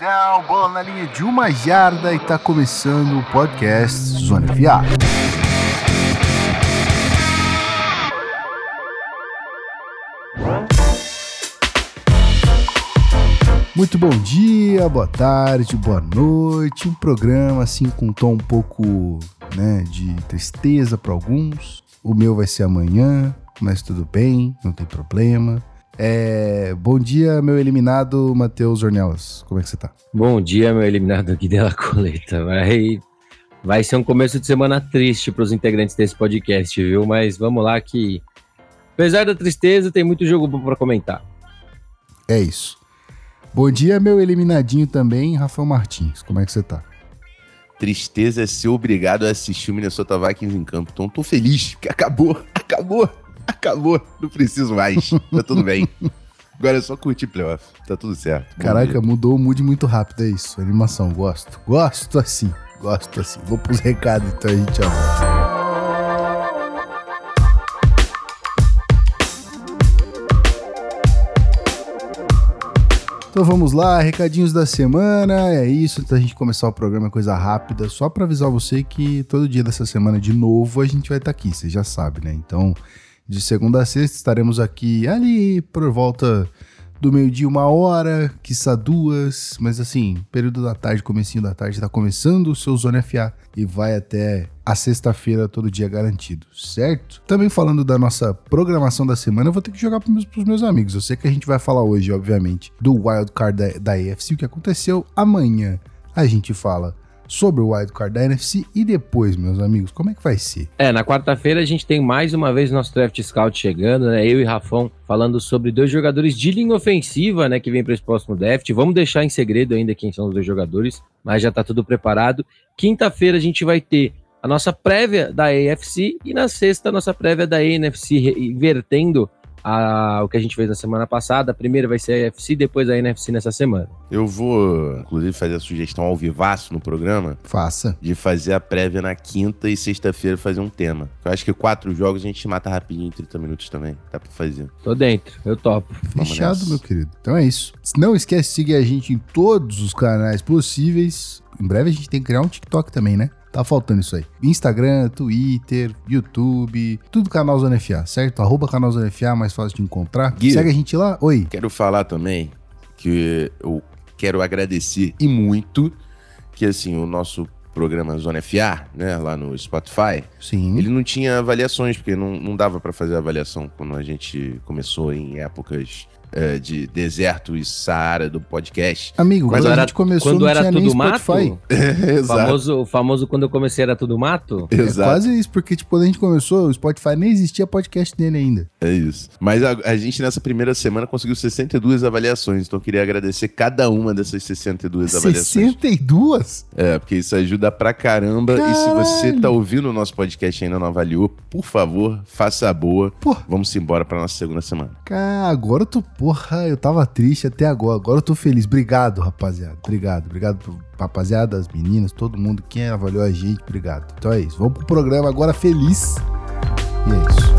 touchdown, bola na linha de uma jarda e tá começando o podcast Zona FA. Muito bom dia, boa tarde, boa noite. Um programa assim com um tom um pouco, né, de tristeza para alguns. O meu vai ser amanhã, mas tudo bem, não tem problema. É, bom dia, meu eliminado Matheus Ornelas. Como é que você tá? Bom dia, meu eliminado Guidela Coleta. Vai, vai ser um começo de semana triste para os integrantes desse podcast, viu? Mas vamos lá que, apesar da tristeza, tem muito jogo bom para comentar. É isso. Bom dia, meu eliminadinho também, Rafael Martins. Como é que você tá? Tristeza é ser obrigado a assistir o Minnesota Vikings em campo. Então tô feliz, que acabou, acabou. Acabou, não preciso mais. Tá tudo bem. Agora é só curtir playoff. Tá tudo certo. Caraca, mudou o mood muito rápido, é isso. Animação, gosto. Gosto assim. Gosto assim. Vou pros recados então a gente já volta. Então vamos lá, recadinhos da semana. É isso, antes da gente começar o programa, coisa rápida. Só para avisar você que todo dia dessa semana, de novo, a gente vai estar tá aqui, você já sabe, né? Então, de segunda a sexta estaremos aqui ali por volta do meio-dia, uma hora, quiçá duas, mas assim, período da tarde, comecinho da tarde, tá começando o seu Zona FA e vai até a sexta-feira, todo dia garantido, certo? Também falando da nossa programação da semana, eu vou ter que jogar meus, pros meus amigos. Eu sei que a gente vai falar hoje, obviamente, do Wild Card da, da AFC, o que aconteceu. Amanhã a gente fala sobre o wildcard da NFC e depois, meus amigos, como é que vai ser? É, na quarta-feira a gente tem mais uma vez nosso draft scout chegando, né? Eu e Rafão falando sobre dois jogadores de linha ofensiva, né, que vem para esse próximo draft. Vamos deixar em segredo ainda quem são os dois jogadores, mas já tá tudo preparado. Quinta-feira a gente vai ter a nossa prévia da AFC e na sexta a nossa prévia da NFC, invertendo a, o que a gente fez na semana passada. A primeira vai ser a NFC, depois a NFC nessa semana. Eu vou, inclusive, fazer a sugestão ao vivaço no programa. Faça. De fazer a prévia na quinta e sexta-feira fazer um tema. Eu acho que quatro jogos a gente mata rapidinho em 30 minutos também. Dá pra fazer. Tô dentro, eu topo. Fechado, meu querido. Então é isso. Não esquece de seguir a gente em todos os canais possíveis. Em breve a gente tem que criar um TikTok também, né? Tá faltando isso aí. Instagram, Twitter, YouTube, tudo canal Zona FA, certo? Arroba canal Zona FA, mais fácil de encontrar. Gui, Segue a gente lá. Oi. Quero falar também que eu quero agradecer e muito que assim, o nosso programa Zona FA, né, lá no Spotify, Sim. ele não tinha avaliações, porque não, não dava para fazer avaliação quando a gente começou em épocas é, de deserto e Saara do podcast. Amigo, quando, quando a gente começou quando não era tudo mato, é, exato. Famoso, famoso quando eu comecei era tudo mato. Exato. É quase isso, porque tipo, quando a gente começou, o Spotify nem existia podcast dele ainda. É isso. Mas a, a gente nessa primeira semana conseguiu 62 avaliações, então eu queria agradecer cada uma dessas 62 avaliações. 62? É, porque isso ajuda pra caramba. Caralho. E se você tá ouvindo o nosso podcast e ainda não avaliou, por favor, faça a boa. Porra. Vamos embora pra nossa segunda semana. Cara, agora eu tô porra, eu tava triste até agora. Agora eu tô feliz. Obrigado, rapaziada. Obrigado. Obrigado, rapaziada, as meninas, todo mundo. Quem avaliou a gente, obrigado. Então é isso. Vamos pro programa agora feliz. E é isso.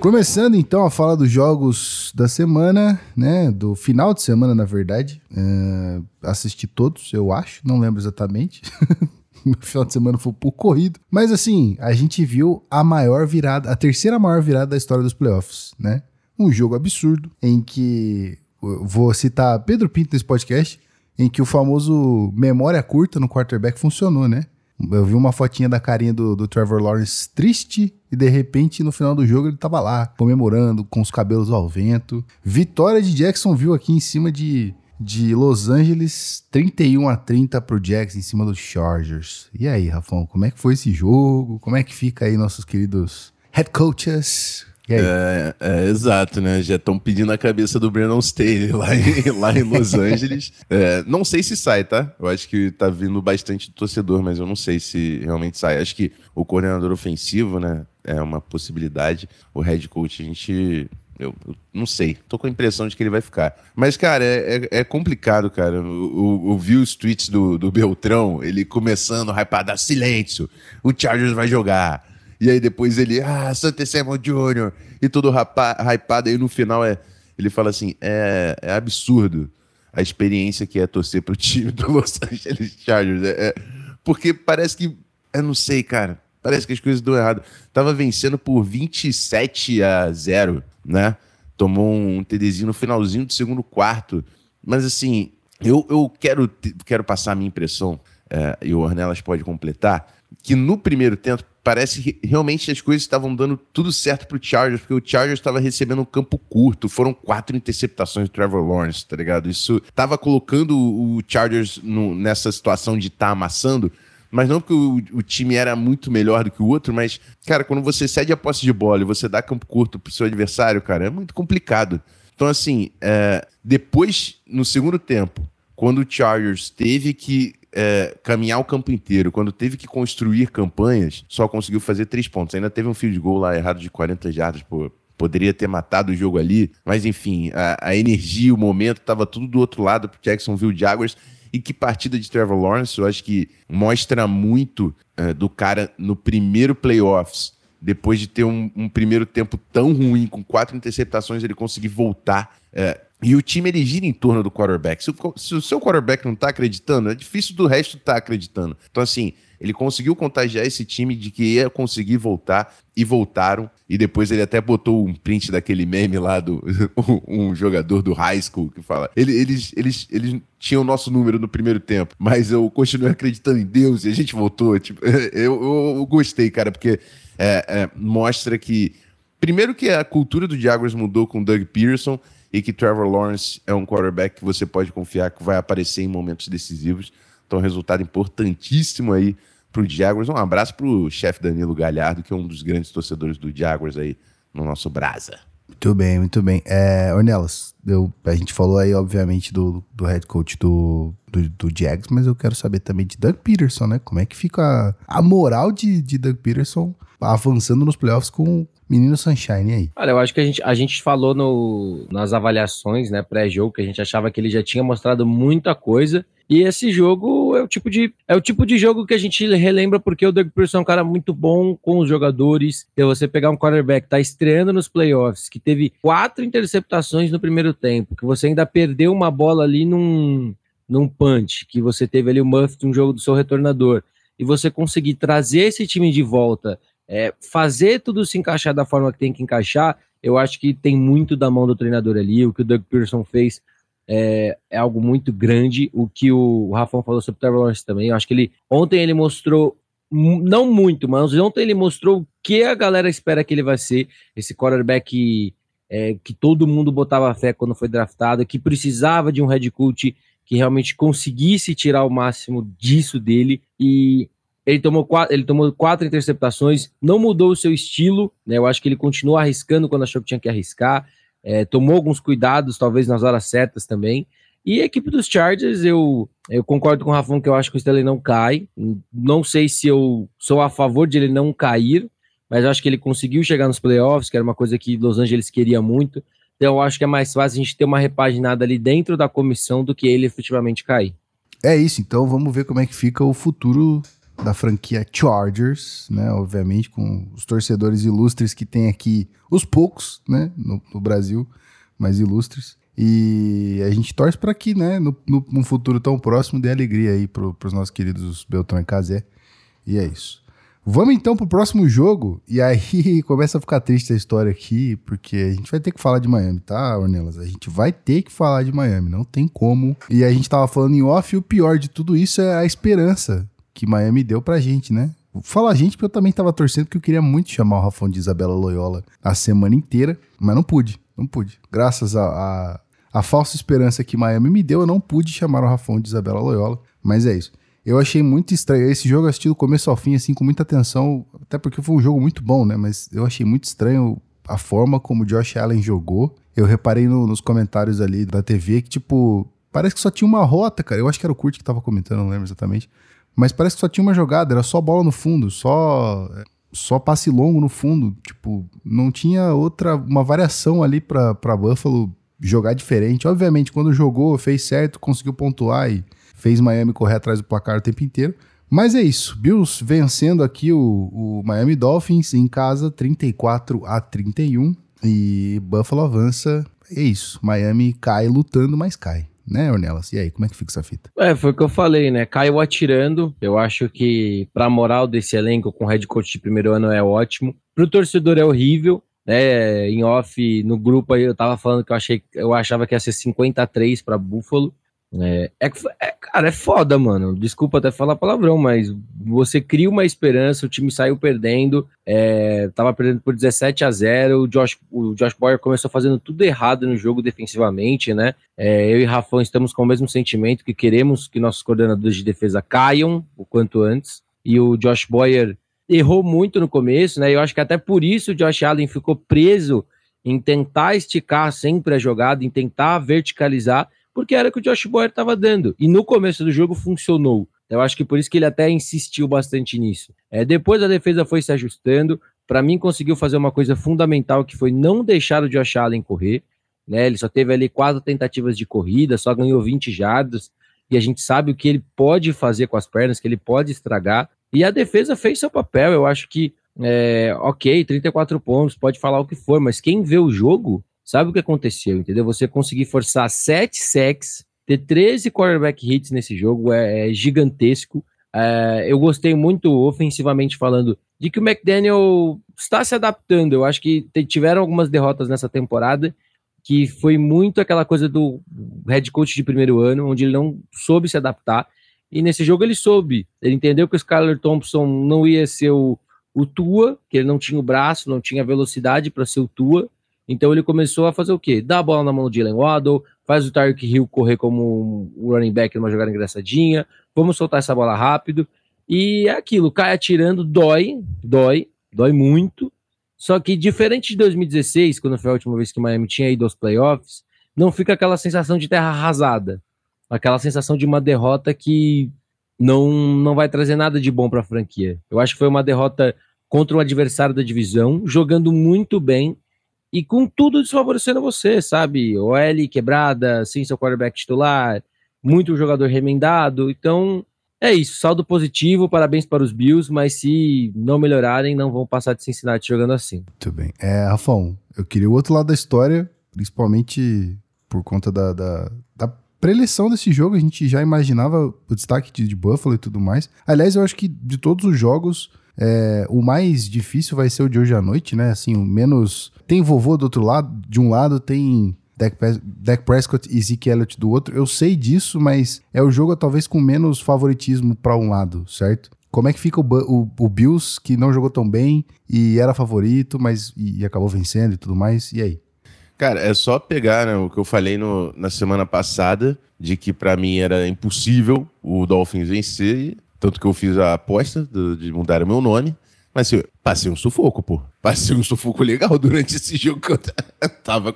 Começando então a falar dos jogos da semana, né? Do final de semana, na verdade. É, assisti todos, eu acho, não lembro exatamente. meu final de semana foi um pouco corrido. Mas assim, a gente viu a maior virada, a terceira maior virada da história dos playoffs, né? Um jogo absurdo em que vou citar Pedro Pinto nesse podcast, em que o famoso memória curta no quarterback funcionou, né? Eu vi uma fotinha da carinha do, do, Trevor Lawrence triste e de repente no final do jogo ele tava lá comemorando com os cabelos ao vento. Vitória de Jacksonville aqui em cima de de Los Angeles, 31 a 30 pro Jacks em cima dos Chargers. E aí, Rafão, como é que foi esse jogo? Como é que fica aí nossos queridos head coaches? É, é, exato, né? Já estão pedindo a cabeça do Brandon Staley lá em, lá em Los Angeles. É, não sei se sai, tá? Eu acho que tá vindo bastante torcedor, mas eu não sei se realmente sai. Acho que o coordenador ofensivo, né? É uma possibilidade. O head coach, a gente eu, eu, não sei. Tô com a impressão de que ele vai ficar. Mas, cara, é, é, é complicado, cara. Eu, vi os tweets do, do Beltrão, ele começando a hypar, silêncio. O Chargers vai jogar. E aí depois ele, ah, Santa Samuel Jr. E todo rapa, hypado. Aí no final é, ele fala assim: é, é absurdo a experiência que é torcer pro time do Los Angeles Chargers. É, é, porque parece que, eu não sei, cara. Parece que as coisas dão errado. Tava vencendo por 27 a 0, né? Tomou um TDzinho no finalzinho do segundo quarto. Mas assim, eu, eu quero, quero passar a minha impressão, é, e o Ornelas pode completar, que no primeiro tempo parece que realmente as coisas estavam dando tudo certo pro Chargers, porque o Chargers estava recebendo um campo curto, foram quatro interceptações do Trevor Lawrence, tá ligado? Isso estava colocando o Chargers no, nessa situação de estar tá amassando, mas não porque o, o, time era muito melhor do que o outro, mas, cara, quando você cede a posse de bola e você dá campo curto pro seu adversário, cara, é muito complicado. Então, assim, é, depois, no segundo tempo, quando o Chargers teve que é, caminhar o campo inteiro, quando teve que construir campanhas, só conseguiu fazer três pontos. Ainda teve um field goal lá errado de 40 jardas, pô. Poderia ter matado o jogo ali, mas enfim, a, a energia, o momento, estava tudo do outro lado pro Jacksonville Jaguars. E que partida de Trevor Lawrence, eu acho que mostra muito uh, do cara no primeiro playoffs. Depois de ter um, um, primeiro tempo tão ruim, com quatro interceptações, ele conseguir voltar. Uh, e o time ele gira em torno do quarterback. Se o, se o seu quarterback não está acreditando, é difícil do resto estar tá acreditando. Então, assim, ele conseguiu contagiar esse time de que ia conseguir voltar e voltaram. E depois ele até botou um print daquele meme lá do um jogador do high school que fala: ele, eles, eles, eles tinham o nosso número no primeiro tempo, mas eu continuei acreditando em Deus e a gente voltou. Tipo, eu, eu, eu gostei, cara, porque é, é, mostra que. Primeiro que a cultura do Jaguars mudou com Doug Pearson e que Trevor Lawrence é um quarterback que você pode confiar que vai aparecer em momentos decisivos. Então, resultado importantíssimo aí para o Jaguars. Um abraço para o chefe Danilo Galhardo, que é um dos grandes torcedores do Jaguars aí no nosso Brasa. Muito bem, muito bem. É, Ornelas, eu, a gente falou aí, obviamente, do, do head coach do, do, do Jags, mas eu quero saber também de Doug Peterson, né? Como é que fica a, a moral de, de Doug Peterson avançando nos playoffs com menino Sunshine aí? Olha, eu acho que a gente, a gente falou no, nas avaliações, né, pré-jogo, que a gente achava que ele já tinha mostrado muita coisa. E esse jogo é o tipo de é o tipo de jogo que a gente relembra porque o Doug Pearson é um cara muito bom com os jogadores. E você pegar um quarterback que tá estreando nos playoffs, que teve quatro interceptações no primeiro tempo, que você ainda perdeu uma bola ali num, num punch, que você teve ali o muff de um jogo do seu retornador, e você conseguir trazer esse time de volta é, fazer tudo se encaixar da forma que tem que encaixar, eu acho que tem muito da mão do treinador ali. O que o Doug Pearson fez é, é algo muito grande. O que o Rafão falou sobre o Trevor Lawrence também, eu acho que ele ontem ele mostrou não muito, mas ontem ele mostrou o que a galera espera que ele vai ser. Esse quarterback é, que todo mundo botava fé quando foi draftado, que precisava de um head coach que realmente conseguisse tirar o máximo disso dele. E ele tomou, quatro, ele tomou quatro interceptações, não mudou o seu estilo, né? Eu acho que ele continuou arriscando quando achou que tinha que arriscar. É, tomou alguns cuidados, talvez nas horas certas também. E a equipe dos Chargers, eu, eu concordo com o Rafão que eu acho que o Stanley não cai. Não sei se eu sou a favor de ele não cair, mas eu acho que ele conseguiu chegar nos playoffs, que era uma coisa que Los Angeles queria muito. Então eu acho que é mais fácil a gente ter uma repaginada ali dentro da comissão do que ele efetivamente cair. É isso, então vamos ver como é que fica o futuro da franquia Chargers, né? Obviamente, com os torcedores ilustres que tem aqui, os poucos, né? No, no Brasil, mais ilustres. E a gente torce para que, né, no, no, num futuro tão próximo, dê alegria aí pro, pros nossos queridos Beltrão e Casé. E é isso. Vamos então pro próximo jogo. E aí começa a ficar triste a história aqui, porque a gente vai ter que falar de Miami, tá, Ornelas? A gente vai ter que falar de Miami, não tem como. E a gente tava falando em off, e o pior de tudo isso é a esperança que Miami deu pra gente, né? Vou falar gente porque eu também tava torcendo porque eu queria muito chamar o Rafão de Isabela Loyola a semana inteira, mas não pude, não pude. Graças a, a, a falsa esperança que Miami me deu, eu não pude chamar o Rafão de Isabela Loyola, mas é isso. Eu achei muito estranho. Esse jogo eu assisti do começo ao fim, assim, com muita atenção, até porque foi um jogo muito bom, né? Mas eu achei muito estranho a forma como o Josh Allen jogou. Eu reparei no, nos comentários ali da TV que, tipo, parece que só tinha uma rota, cara. Eu acho que era o Kurt que tava comentando, não lembro exatamente. Mas parece que só tinha uma jogada, era só bola no fundo, só só passe longo no fundo, tipo, não tinha outra uma variação ali para para Buffalo jogar diferente. Obviamente, quando jogou, fez certo, conseguiu pontuar e fez Miami correr atrás do placar o tempo inteiro, Mas é isso. Bills vencendo aqui o, o Miami Dolphins em casa, 34 a 31. E Buffalo avança. É isso. Miami cai lutando, mas cai. Né, Ornelas? E aí, como é que fica essa fita? É, foi o que eu falei, né? Caiu atirando. Eu acho que, pra moral desse elenco, com head coach de primeiro ano, é ótimo. Pro torcedor é horrível né, em off no grupo aí eu tava falando que eu achei eu achava que ia ser 53 para Buffalo. É, é, é, cara, é foda, mano. Desculpa até falar palavrão, mas você cria uma esperança, o time saiu perdendo, é, tava perdendo por 17 a 0 o Josh, o Josh Boyer começou fazendo tudo errado no jogo defensivamente, né? É, eu e Rafão estamos com o mesmo sentimento que queremos que nossos coordenadores de defesa caiam o quanto antes. E o Josh Boyer errou muito no começo, né? Eu acho que até por isso o Josh Allen ficou preso em tentar esticar sempre a jogada, em tentar verticalizar, porque era o que o Josh Boyer estava dando. E no começo do jogo funcionou. Eu acho que por isso que ele até insistiu bastante nisso. É, depois a defesa foi se ajustando. Para mim, conseguiu fazer uma coisa fundamental que foi não deixar o Josh Allen correr. Né? Ele só teve ali quatro tentativas de corrida, só ganhou 20 jardas. E a gente sabe o que ele pode fazer com as pernas, que ele pode estragar. E a defesa fez seu papel. Eu acho que, é, ok, 34 pontos, pode falar o que for, mas quem vê o jogo sabe o que aconteceu, entendeu? Você conseguir forçar 7 sacks, ter 13 quarterback hits nesse jogo é, é gigantesco. É, eu gostei muito, ofensivamente falando, de que o McDaniel está se adaptando. Eu acho que tiveram algumas derrotas nessa temporada que foi muito aquela coisa do head coach de primeiro ano, onde ele não soube se adaptar. E nesse jogo ele soube. Ele entendeu que o Skyler Thompson não ia ser o, o Tua, que ele não tinha o braço, não tinha velocidade para ser o Tua. Então ele começou a fazer o quê? Dá a bola na mão do Jalen Waddle, faz o Tyreek Hill correr como um running back numa jogada engraçadinha, vamos soltar essa bola rápido. E é aquilo, cai atirando, dói, dói, dói muito. Só que diferente de 2016, quando foi a última vez que Miami tinha ido aos playoffs, não fica aquela sensação de terra arrasada aquela sensação de uma derrota que não, não vai trazer nada de bom para a franquia. Eu acho que foi uma derrota contra um adversário da divisão, jogando muito bem e com tudo desfavorecendo você, sabe? OL quebrada, sem seu quarterback titular, muito jogador remendado. Então, é isso, saldo positivo, parabéns para os Bills, mas se não melhorarem, não vão passar de Cincinnati jogando assim. Muito bem. É, Rafão, eu queria o outro lado da história, principalmente por conta da, da, da pré-eleição desse jogo, a gente já imaginava o destaque de, de, Buffalo e tudo mais. Aliás, eu acho que de todos os jogos, é, o mais difícil vai ser o de hoje à noite, né? Assim, o menos. Tem vovô do outro lado, de um lado tem Dak, Prescott e Zeke Elliott do outro. Eu sei disso, mas é o jogo talvez com menos favoritismo para um lado, certo? Como é que fica o, o, o, Bills, que não jogou tão bem e era favorito, mas e, e acabou vencendo e tudo mais? E aí? Cara, é só pegar né, o que eu falei no, na semana passada, de que para mim era impossível o Dolphins vencer, tanto que eu fiz a aposta de, de mudar o meu nome. Mas assim, passei um sufoco, pô. Passei um sufoco legal durante esse jogo que eu tava.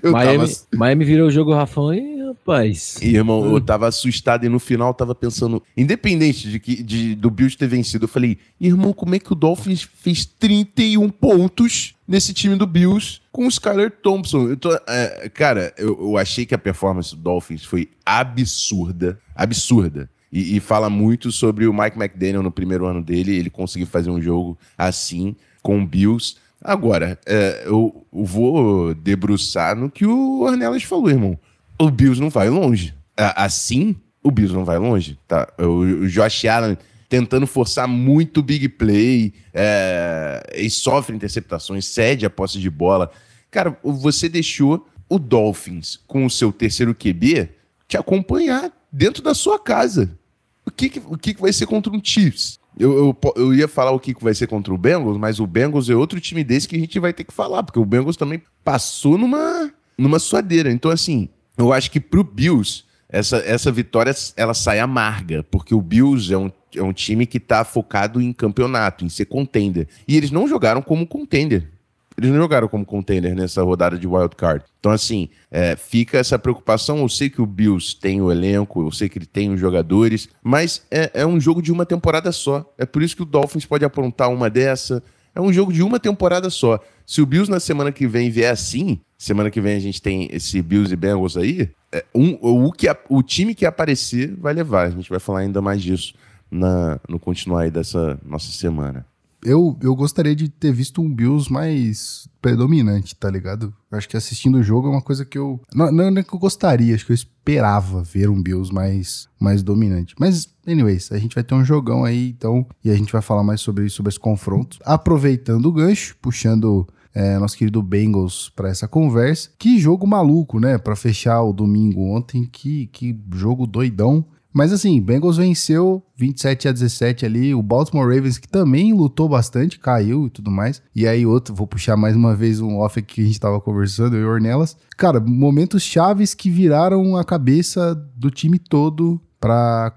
Eu Miami, tava... Miami virou o jogo Rafão e, rapaz. E, irmão, eu tava assustado e no final tava pensando, independente de que de, do Bills ter vencido, eu falei, irmão, como é que o Dolphins fez 31 pontos nesse time do Bills com o Skyler Thompson? Eu tô, é, cara, eu, eu achei que a performance do Dolphins foi absurda. Absurda. E, e, fala muito sobre o Mike McDaniel no primeiro ano dele. Ele conseguiu fazer um jogo assim com o Bills. Agora, é, eu, eu, vou debruçar no que o Ornelas falou, irmão. O Bills não vai longe. Assim, o Bills não vai longe. Tá? O, o Josh Allen tentando forçar muito big play, é, e sofre interceptações, cede a posse de bola. Cara, você deixou o Dolphins com o seu terceiro QB te acompanhar dentro da sua casa o que, que, o que, que vai ser contra um Chiefs? Eu, eu, eu, ia falar o que, vai ser contra o Bengals, mas o Bengals é outro time desse que a gente vai ter que falar, porque o Bengals também passou numa, numa suadeira. Então, assim, eu acho que pro Bills, essa, essa vitória ela sai amarga, porque o Bills é um, é um time que tá focado em campeonato, em ser contender. E eles não jogaram como contender. Eles não jogaram como contender nessa rodada de wild card. Então, assim, é, fica essa preocupação. Eu sei que o Bills tem o elenco, eu sei que ele tem os jogadores, mas é, é um jogo de uma temporada só. É por isso que o Dolphins pode aprontar uma dessa. É um jogo de uma temporada só. Se o Bills na semana que vem vier assim, semana que vem a gente tem esse Bills e Bengals aí, é, um, o, que, o time que aparecer vai levar. A gente vai falar ainda mais disso. na, no continuar aí dessa nossa semana. Eu, eu gostaria de ter visto um Bills mais predominante, tá ligado? Acho que assistindo o jogo é uma coisa que eu. Não, não é que eu gostaria, acho que eu esperava ver um Bills mais, mais dominante. Mas, anyways, a gente vai ter um jogão aí, então, e a gente vai falar mais sobre sobre esse confronto. Aproveitando o gancho, puxando é, nosso querido Bengals para essa conversa. Que jogo maluco, né? Para fechar o domingo ontem, que, que jogo doidão. Mas assim, Bengals venceu 27 a 17 ali, o Baltimore Ravens que também lutou bastante, caiu e tudo mais. E aí outro, vou puxar mais uma vez um off que a gente tava conversando, eu e Ornelas. Cara, momentos chaves que viraram a cabeça do time todo pra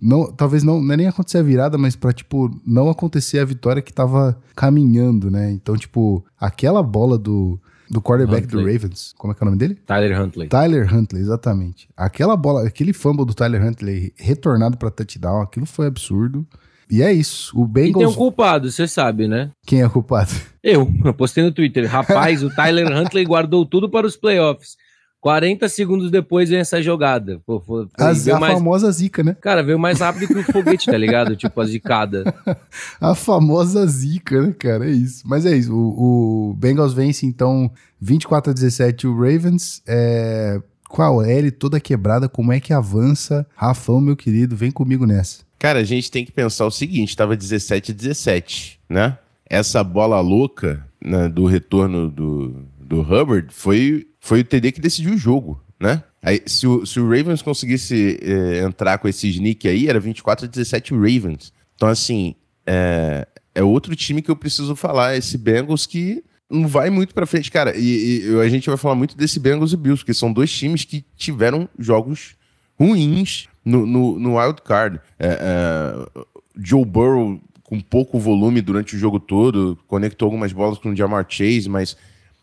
não, talvez não, não é nem acontecer a virada, mas pra, tipo, não acontecer a vitória que tava caminhando, né? Então, tipo, aquela bola do do quarterback Huntley. do Ravens. Como é que é o nome dele? Tyler Huntley. Tyler Huntley, exatamente. Aquela bola, aquele fumble do Tyler Huntley retornado para touchdown, aquilo foi absurdo. E é isso. O Bengals. E tem um culpado, você sabe, né? Quem é o culpado? Eu. Eu postei no Twitter. Rapaz, o Tyler Huntley guardou tudo para os playoffs. 40 segundos depois vem essa jogada. Pô, foi, a, a mais... famosa zica, né? Cara, veio mais rápido que o foguete, tá ligado? tipo, a zicada. a famosa zica, né, cara? É isso. Mas é isso. O, o Bengals vence, então, 24 a 17 o Ravens. É... Com a L toda quebrada, como é que avança? Rafão, meu querido, vem comigo nessa. Cara, a gente tem que pensar o seguinte: tava 17 a 17, né? Essa bola louca né, do retorno do, do Hubbard foi foi o TD que decidiu o jogo, né? Aí, se, o, se o Ravens conseguisse é, entrar com esse sneak aí, era 24 a 17 Ravens. Então, assim, é, é outro time que eu preciso falar. Esse Bengals que não vai muito pra frente. Cara, e, e, a gente vai falar muito desse Bengals e Bills, porque são dois times que tiveram jogos ruins no, no, no wild card. É, é, Joe Burrow com pouco volume durante o jogo todo, conectou algumas bolas com o Jamar Chase, mas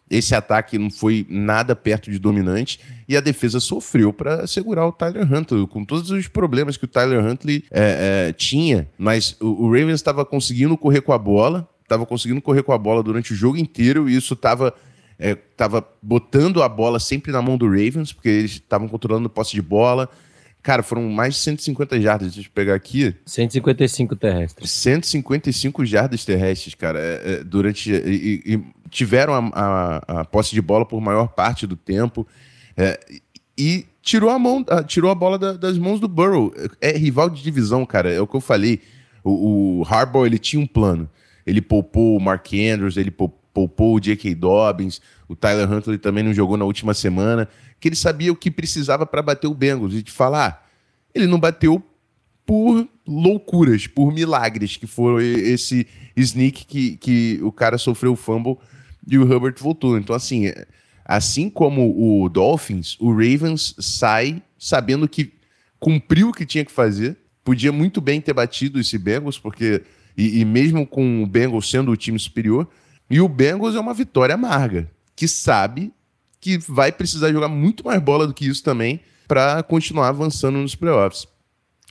esse ataque não foi nada perto de dominante e a defesa sofreu para segurar o Tyler Huntley, com todos os problemas que o Tyler Huntley é, é, tinha. Mas o, o Ravens estava conseguindo correr com a bola, estava conseguindo correr com a bola durante o jogo inteiro e isso estava é, tava botando a bola sempre na mão do Ravens, porque eles estavam controlando o posse de bola. Cara, foram mais de 150 jardas. Deixa eu pegar aqui. 155 terrestres. 155 jardas terrestres, cara, é, é, durante. E, e, tiveram a, a, a, posse de bola por maior parte do tempo. É, e tirou a mão, tirou a bola da, das mãos do Burrow. É rival de divisão, cara. É o que eu falei. O, o Harbaugh, ele tinha um plano. Ele poupou o Mark Andrews, ele poupou o J.K. Dobbins, o Tyler Huntley também não jogou na última semana, que ele sabia o que precisava para bater o Bengals. E de falar, ele não bateu por loucuras, por milagres, que foi esse sneak que, que o cara sofreu o fumble e o Hubbard voltou. Então, assim, assim como o Dolphins, o Ravens sai sabendo que cumpriu o que tinha que fazer. Podia muito bem ter batido esse Bengals, porque. E, e mesmo com o Bengals sendo o time superior. E o Bengals é uma vitória amarga, que sabe que vai precisar jogar muito mais bola do que isso também para continuar avançando nos playoffs.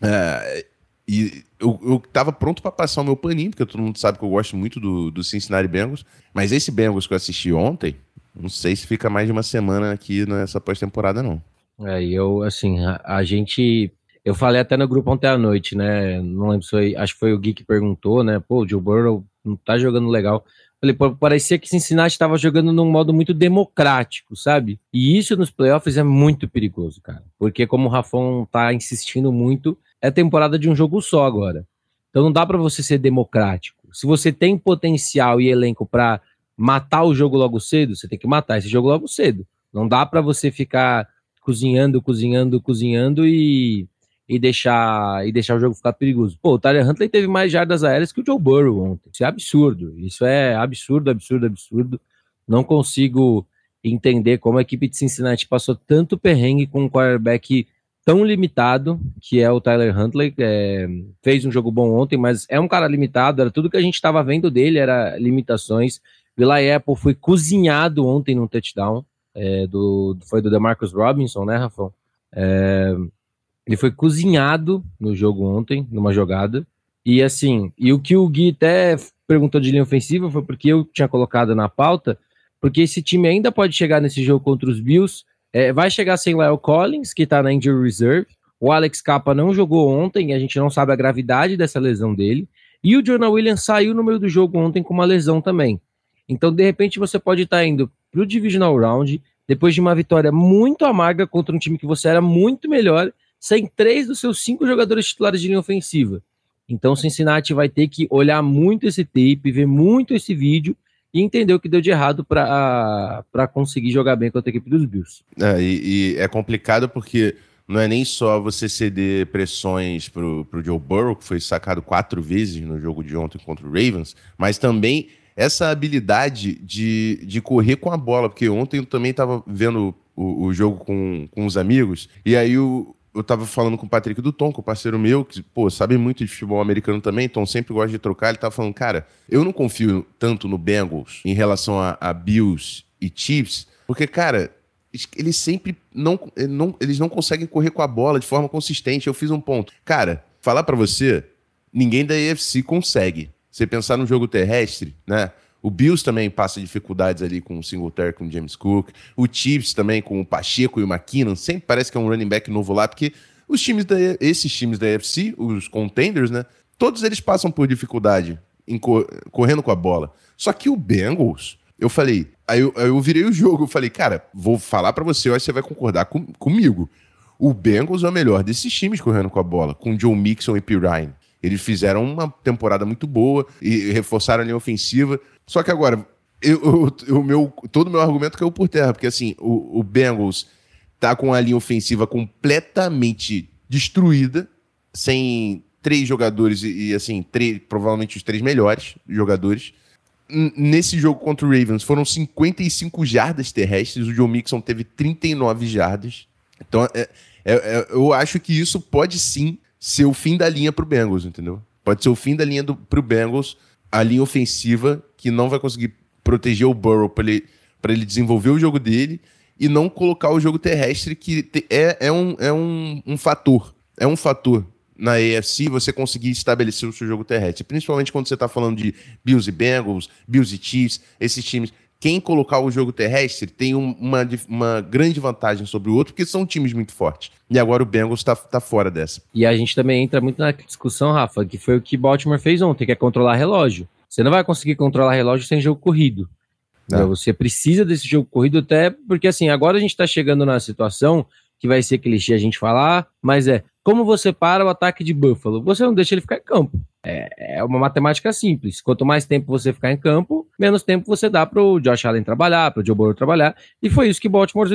É, e eu, eu tava pronto para passar o meu paninho, porque todo mundo sabe que eu gosto muito do, do Cincinnati Bengals. Mas esse Bengals que eu assisti ontem, não sei se fica mais de uma semana aqui nessa pós-temporada, não. É, eu, assim, a, a, gente. Eu falei até no grupo ontem à noite, né? Não lembro se foi. Acho que foi o Gui que perguntou, né? Pô, o Joe Burrow não tá jogando legal. Falei, parecia que Cincinnati estava jogando num modo muito democrático, sabe? E isso nos playoffs é muito perigoso, cara. Porque, como o Rafão tá insistindo muito, é temporada de um jogo só agora. Então não dá para você ser democrático. Se você tem potencial e elenco para matar o jogo logo cedo, você tem que matar esse jogo logo cedo. Não dá para você ficar cozinhando, cozinhando, cozinhando e, e deixar e deixar o jogo ficar perigoso. Pô, o Tyler Huntley teve mais jardas aéreas que o Joe Burrow ontem. Isso é absurdo. Isso é absurdo, absurdo, absurdo. Não consigo entender como a equipe de Cincinnati passou tanto perrengue com um quarterback tão limitado, que é o Tyler Huntley. É, fez um jogo bom ontem, mas é um cara limitado. Era tudo que a gente estava vendo dele, era limitações. Eli Apple foi cozinhado ontem num touchdown. É, do, foi do DeMarcus Robinson, né, Rafão? É, ele foi cozinhado no jogo ontem, numa jogada. E assim, e o que o Gui até perguntou de linha ofensiva foi porque eu tinha colocado na pauta, porque esse time ainda pode chegar nesse jogo contra os Bills é, vai chegar sem Lyle Collins, que tá na injury reserve. O Alex Capa não jogou ontem, a gente não sabe a gravidade dessa lesão dele. E o Jonah Williams saiu no meio do jogo ontem com uma lesão também. Então, de repente, você pode estar tá indo para o Divisional Round, depois de uma vitória muito amarga contra um time que você era muito melhor, sem três dos seus cinco jogadores titulares de linha ofensiva. Então, Cincinnati vai ter que olhar muito esse tape, ver muito esse vídeo e entender o que deu de errado para conseguir jogar bem contra a equipe dos Bills. É, e, e, é complicado porque não é nem só você ceder pressões para o Joe Burrow, que foi sacado quatro vezes no jogo de ontem contra o Ravens, mas também essa habilidade de, de correr com a bola, porque ontem eu também estava vendo o, o, jogo com, com os amigos, e aí o, eu tava falando com o Patrick do Tom, com o parceiro meu, que, pô, sabe muito de futebol americano também, então sempre gosta de trocar. Ele tava falando, cara, eu não confio tanto no Bengals em relação a, a Bills e Chiefs, porque, cara, eles sempre não, não, eles não conseguem correr com a bola de forma consistente. Eu fiz um ponto. Cara, falar para você, ninguém da AFC consegue. Você pensar no jogo terrestre, né? O Bills também passa dificuldades ali com o Singletary, com o James Cook. O Chiefs também com o Pacheco e o McKinnon. Sempre parece que é um running back novo lá, porque os times da, esses times da AFC, os contenders, né? Todos eles passam por dificuldade em correndo com a bola. Só que o Bengals, eu falei, aí eu, eu virei o jogo, eu falei, cara, vou falar para você, eu acho que você vai concordar com, comigo. O Bengals é o melhor desses times correndo com a bola, com Joe Mixon e P. Ryan. Eles fizeram uma temporada muito boa e reforçaram a linha ofensiva. Só que agora, eu, eu, o meu, todo o meu argumento caiu por terra, porque assim, o, o Bengals tá com a linha ofensiva completamente destruída, sem três jogadores e, e assim, três, provavelmente os três melhores jogadores. nesse jogo contra o Ravens foram 55 jardas terrestres, o Joe Mixon teve 39 jardas. Então, é, é, é, eu acho que isso pode sim ser o fim da linha para o Bengals, entendeu? Pode ser o fim da linha para o Bengals, a linha ofensiva que não vai conseguir proteger o Burrow para ele, ele desenvolver o jogo dele e não colocar o jogo terrestre, que te, é, é, um, é um, um fator. É um fator na AFC você conseguir estabelecer o seu jogo terrestre. Principalmente quando você está falando de Bills e Bengals, Bills e Chiefs, esses times quem colocar o jogo terrestre tem um, uma, uma grande vantagem sobre o outro, porque são times muito fortes. E agora o Bengals está tá fora dessa. E a gente também entra muito na discussão, Rafa, que foi o que Baltimore fez ontem, que é controlar relógio. Você não vai conseguir controlar relógio sem jogo corrido. É. Você precisa desse jogo corrido até porque, assim, agora a gente está chegando na situação que vai ser clichê a gente falar, mas é como você para o ataque de Buffalo? Você não deixa ele ficar em campo. É, é uma matemática simples. Quanto mais tempo você ficar em campo, menos tempo você dá para o Josh Allen trabalhar, para o Joe Burrow trabalhar. E foi isso que Baltimore,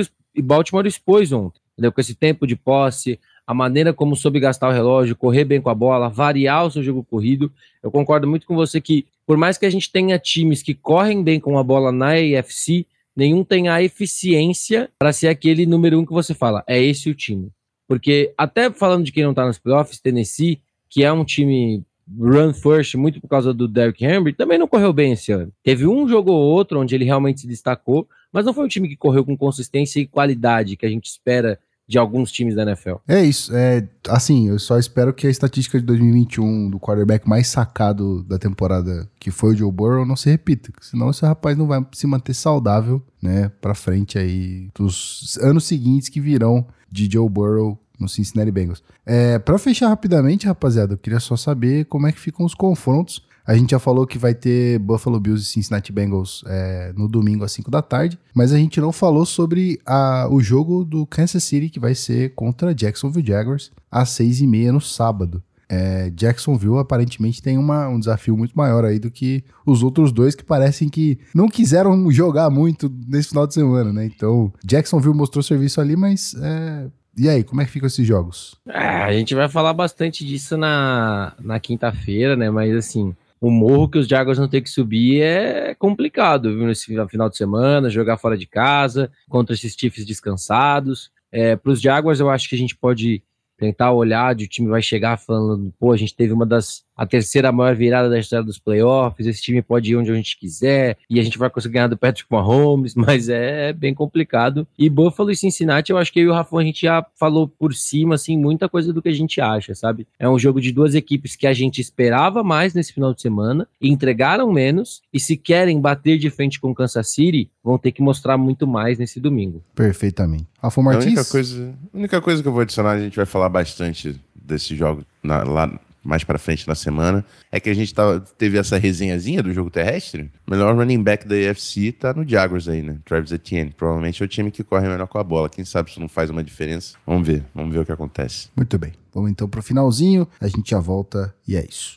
Baltimore expôs ontem. Entendeu? Com esse tempo de posse, a maneira como soube gastar o relógio, correr bem com a bola, variar o seu jogo corrido. Eu concordo muito com você que, por mais que a gente tenha times que correm bem com a bola na AFC, nenhum tem a eficiência para ser aquele número um que você fala. É esse o time. Porque, até falando de quem não tá nos playoffs, Tennessee, que é um time run first, muito por causa do Derrick Henry, também não correu bem esse ano. Teve um jogo ou outro onde ele realmente se destacou, mas não foi um time que correu com consistência e qualidade que a gente espera de alguns times da NFL. É isso. É, assim, eu só espero que a estatística de 2021 do quarterback mais sacado da temporada, que foi o Joe Burrow, não se repita. Senão esse rapaz não vai se manter saudável, né, pra frente aí dos anos seguintes que virão de Joe Burrow no Cincinnati Bengals. É, para fechar rapidamente, rapaziada, eu queria só saber como é que ficam os confrontos. A gente já falou que vai ter Buffalo Bills e Cincinnati Bengals é, no domingo às 5 da tarde, mas a gente não falou sobre a, o jogo do Kansas City que vai ser contra Jacksonville Jaguars às 6 e meia no sábado. É, Jacksonville aparentemente tem uma, um desafio muito maior aí do que os outros dois que parecem que não quiseram jogar muito nesse final de semana, né? Então, Jacksonville mostrou serviço ali, mas é, e aí, como é que ficam esses jogos? É, a gente vai falar bastante disso na, na quinta-feira, né? Mas assim, o morro que os Jaguars vão ter que subir é complicado, viu? Nesse final de semana, jogar fora de casa, contra esses Chiefs descansados. É, Para os Jaguars, eu acho que a gente pode tentar olhar de o time vai chegar falando, pô, a gente teve uma das a terceira maior virada da história dos playoffs, esse time pode ir onde a gente quiser, e a gente vai conseguir ganhar do Patrick Mahomes, mas é bem complicado. E Buffalo e Cincinnati, eu acho que eu e o Rafão, a gente já falou por cima, assim, muita coisa do que a gente acha, sabe? É um jogo de duas equipes que a gente esperava mais nesse final de semana, entregaram menos, e se querem bater de frente com Kansas City, vão ter que mostrar muito mais nesse domingo. Perfeitamente. Rafão Martins? A única coisa, a única coisa que eu vou adicionar, a gente vai falar bastante desse jogo na, lá mais para frente na semana, é que a gente tava, teve essa resenhazinha do jogo terrestre. O melhor running back da AFC tá no Jaguars aí, né? Travis Etienne. Provavelmente é o time que corre melhor com a bola. Quem sabe isso não faz uma diferença. Vamos ver, vamos ver o que acontece. Muito bem. Vamos então pro finalzinho, a gente já volta e é isso.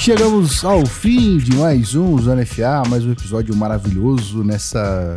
Chegamos ao fim de mais um Zona FA, mais um episódio maravilhoso nessa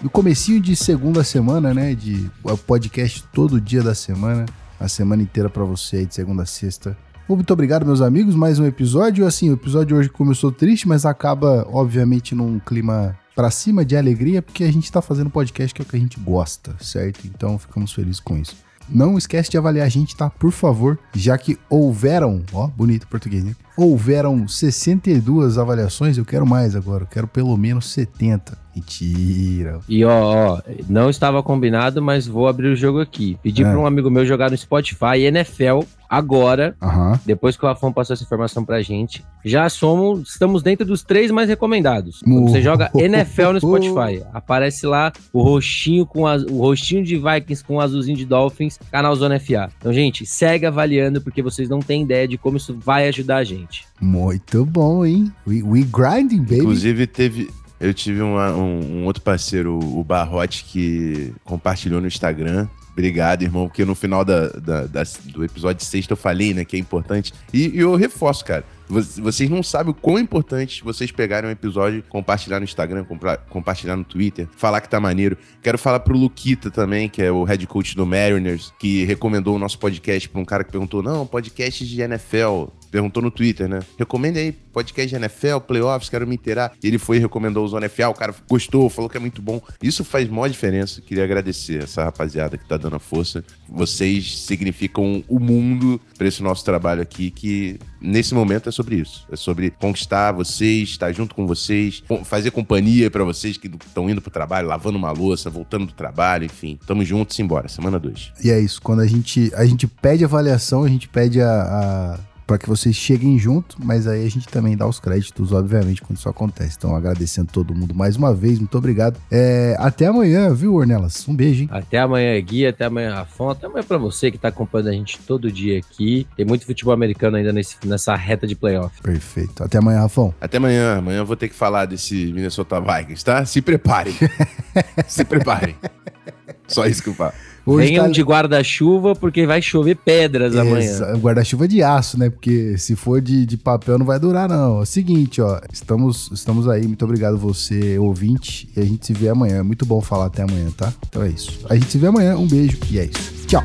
no comecinho de segunda semana, né, de podcast todo dia da semana, a semana inteira para você aí de segunda a sexta. Muito obrigado, meus amigos, mais um episódio. Assim, o episódio hoje começou triste, mas acaba obviamente num clima para cima de alegria, porque a gente tá fazendo podcast que é o que a gente gosta, certo? Então, ficamos felizes com isso. Não esquece de avaliar a gente, tá? Por favor, já que houveram, ó, bonito português, né? Houveram 62 avaliações, eu quero mais agora, eu quero pelo menos 70. Mentira. E ó, ó, não estava combinado, mas vou abrir o jogo aqui. Pedi é. para um amigo meu jogar no Spotify NFL agora, uhum. depois que o Rafão passou essa informação pra gente, já somos, estamos dentro dos três mais recomendados. Quando você joga NFL no Spotify, aparece lá o rostinho com a, o rostinho de Vikings com o azulzinho de Dolphins, canal Zona FA. Então, gente, segue avaliando porque vocês não têm ideia de como isso vai ajudar a gente. Muito bom, hein? We, we grinding, baby. Inclusive, teve, eu tive uma, um, um, outro parceiro, o Barrote, que compartilhou no Instagram. Obrigado, irmão, porque no final da, da, da do episódio 6 eu falei, né, que é importante. E, e eu reforço, cara. Vocês não sabem o quão importante vocês pegarem um episódio, compartilhar no Instagram, compartilhar no Twitter, falar que tá maneiro. Quero falar pro Luquita também, que é o head coach do Mariners, que recomendou o nosso podcast pra um cara que perguntou: não, podcast de NFL perguntou no Twitter, né? Recomenda aí podcast de NFL, playoffs, quero me inteirar. Ele foi e recomendou o Zona FA, o cara gostou, falou que é muito bom. Isso faz maior diferença. Queria agradecer essa rapaziada que tá dando a força. Vocês significam o mundo para esse nosso trabalho aqui, que nesse momento é sobre isso. É sobre conquistar vocês, estar junto com vocês, fazer companhia para vocês que estão indo pro trabalho, lavando uma louça, voltando do trabalho, enfim. Tamo juntos, embora. Semana 2. E é isso. Quando a gente, a gente pede avaliação, a gente pede a, a para que vocês cheguem junto, mas aí a gente também dá os créditos, obviamente, quando isso acontece. Então, agradecendo todo mundo mais uma vez, muito obrigado. É, até amanhã, viu, Ornelas? Um beijo, hein? Até amanhã, Gui, até amanhã, Rafão, até amanhã para você que tá acompanhando a gente todo dia aqui. Tem muito futebol americano ainda nesse, nessa reta de playoff. Perfeito. Até amanhã, Rafão. Até amanhã. Amanhã eu vou ter que falar desse Minnesota Vikings, tá? Se preparem. Se preparem. Só isso que eu falo. Hoje Venham tá... de guarda-chuva, porque vai chover pedras amanhã. Guarda-chuva de aço, né? Porque se for de, de papel não vai durar, não. É o seguinte, ó. Estamos, estamos aí. Muito obrigado você, ouvinte. E a gente se vê amanhã. É muito bom falar até amanhã, tá? Então é isso. A gente se vê amanhã. Um beijo e é isso. Tchau.